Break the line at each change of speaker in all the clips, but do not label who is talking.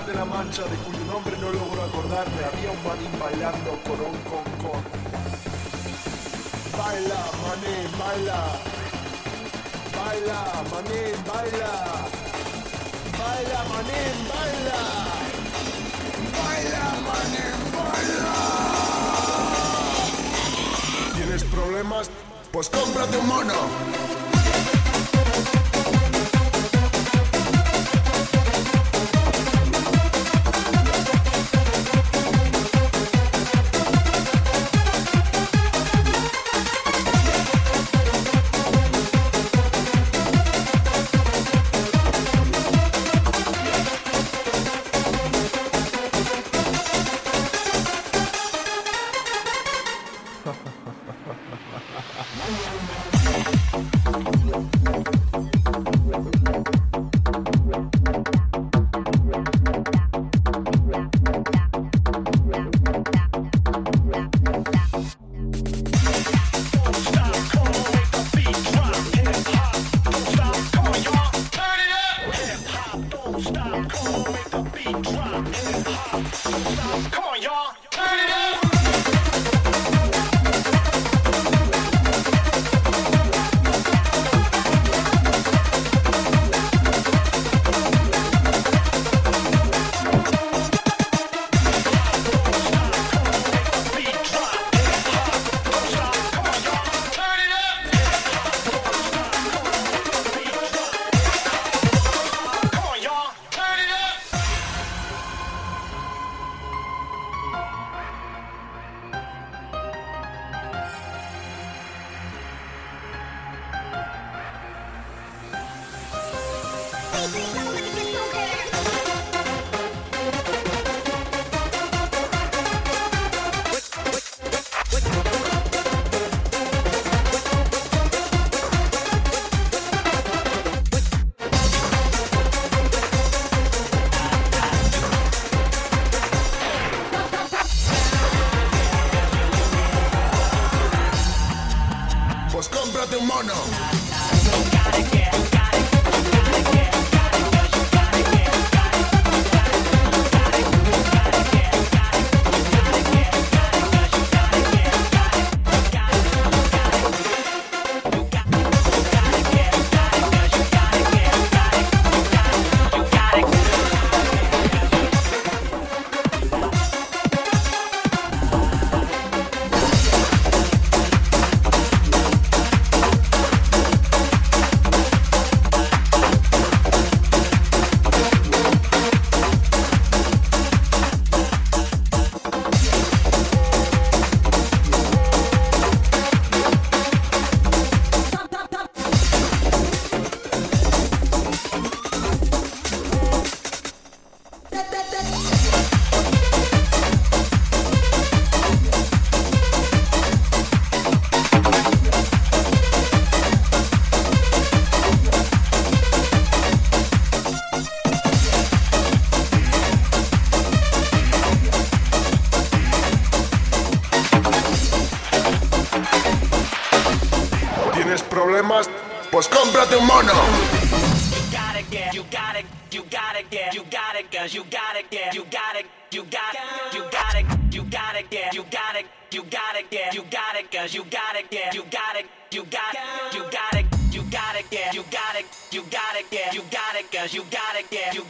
de la mancha de cuyo nombre no logro acordarme había un manín bailando con un con con. Baila, mané, baila. Baila, mané, baila. Baila, mané, baila. Baila, mané, baila.
¿Tienes problemas? Pues cómprate un mono. Vamos, cómprate un mono.
you got it,
yeah. You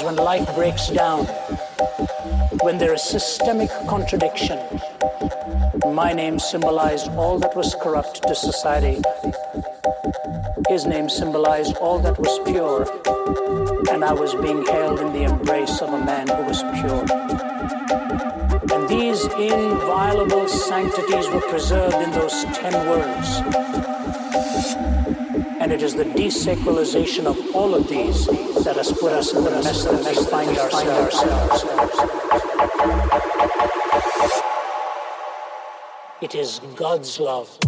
happens when life breaks down, when there is systemic contradiction. My name symbolized all that was corrupt to society. His name symbolized all that was pure, and I was being held in the embrace of a man who was pure. And these inviolable sanctities were preserved in those ten words and it is the desacralization of all of these that has put us in the mess that we find ourselves. It is God's love.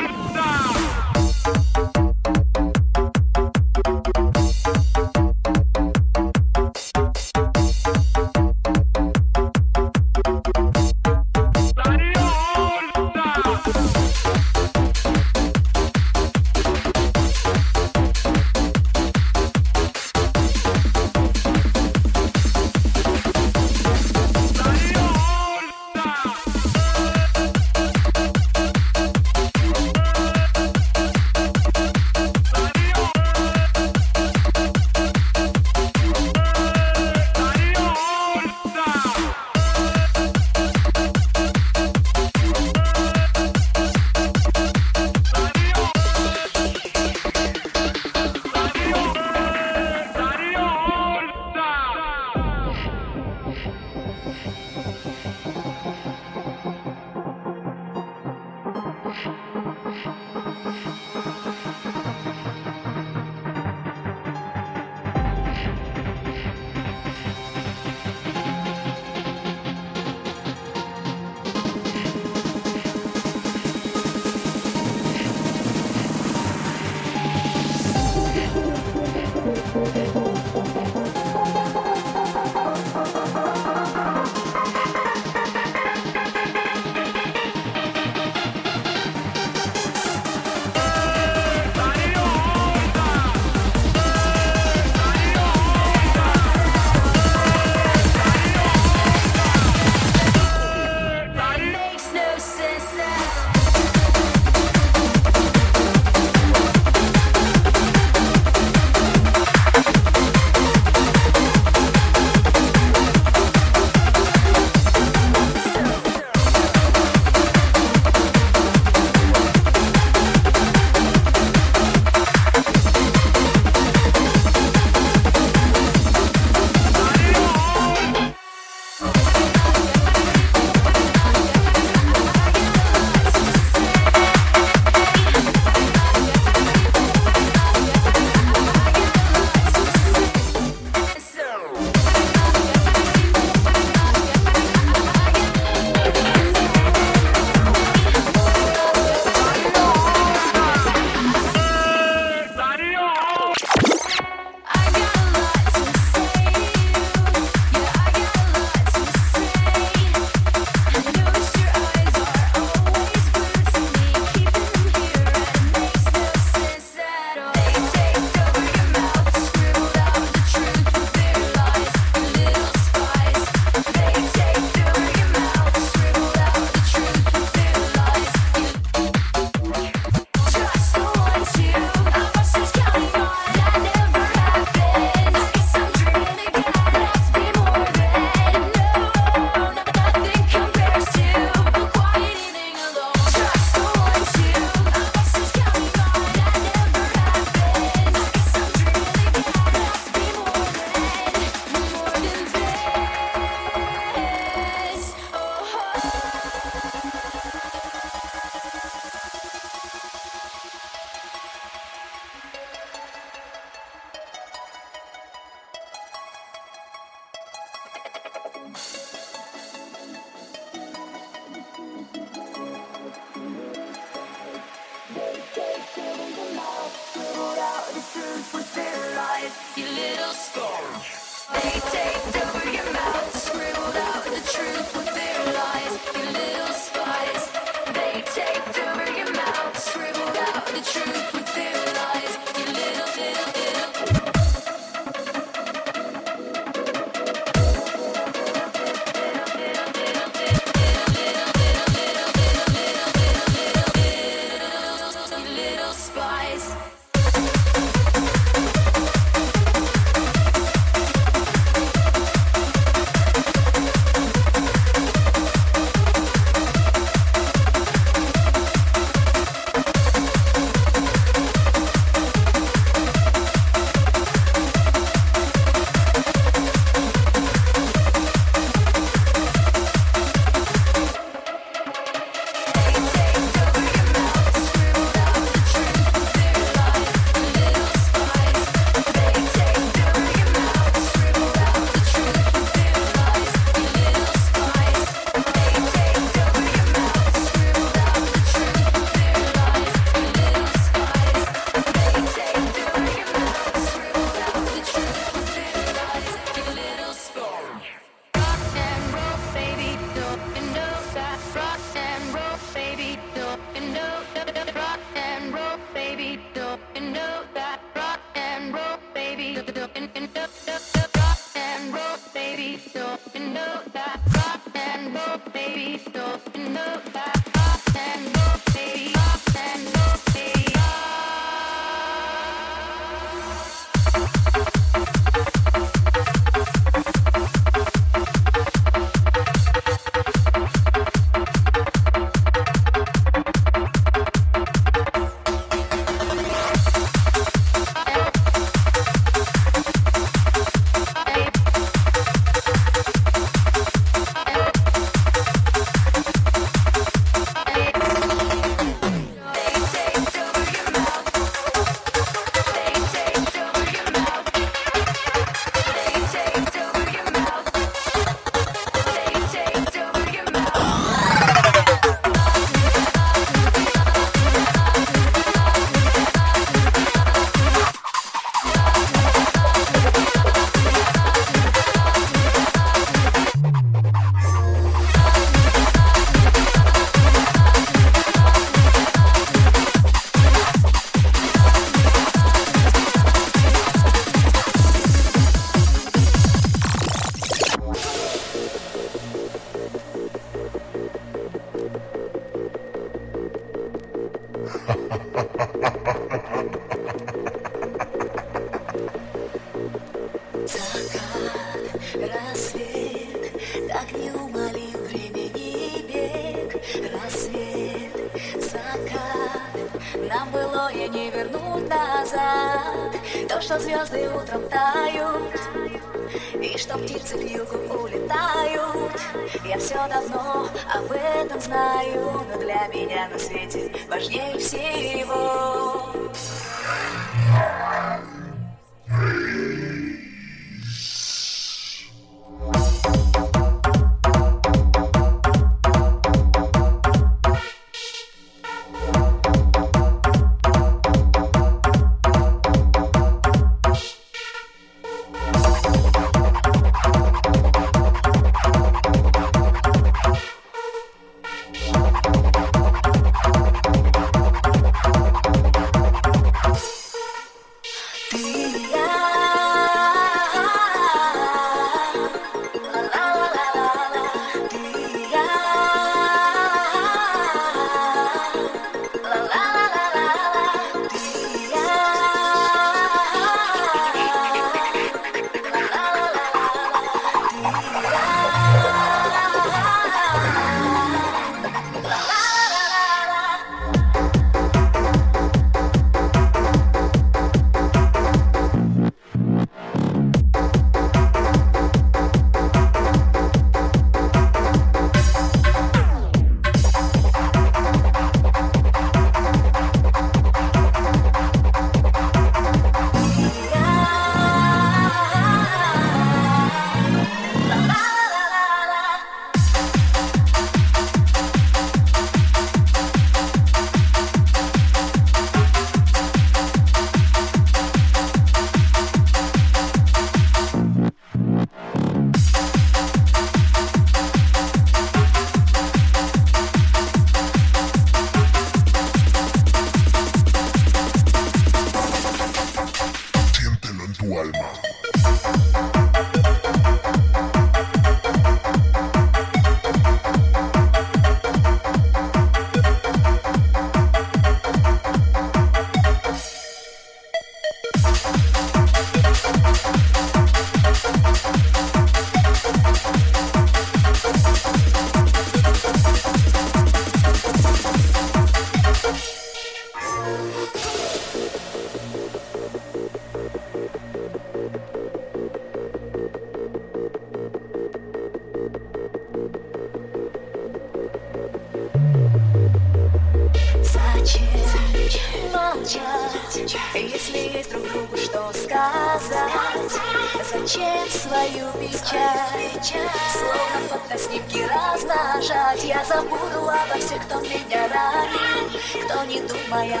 Зачем свою печаль, словно фотоснимки размножать? Я забуду обо всех, кто меня ранил, кто не думая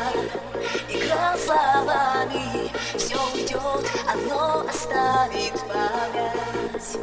играл словами. Все уйдет, одно оставит память.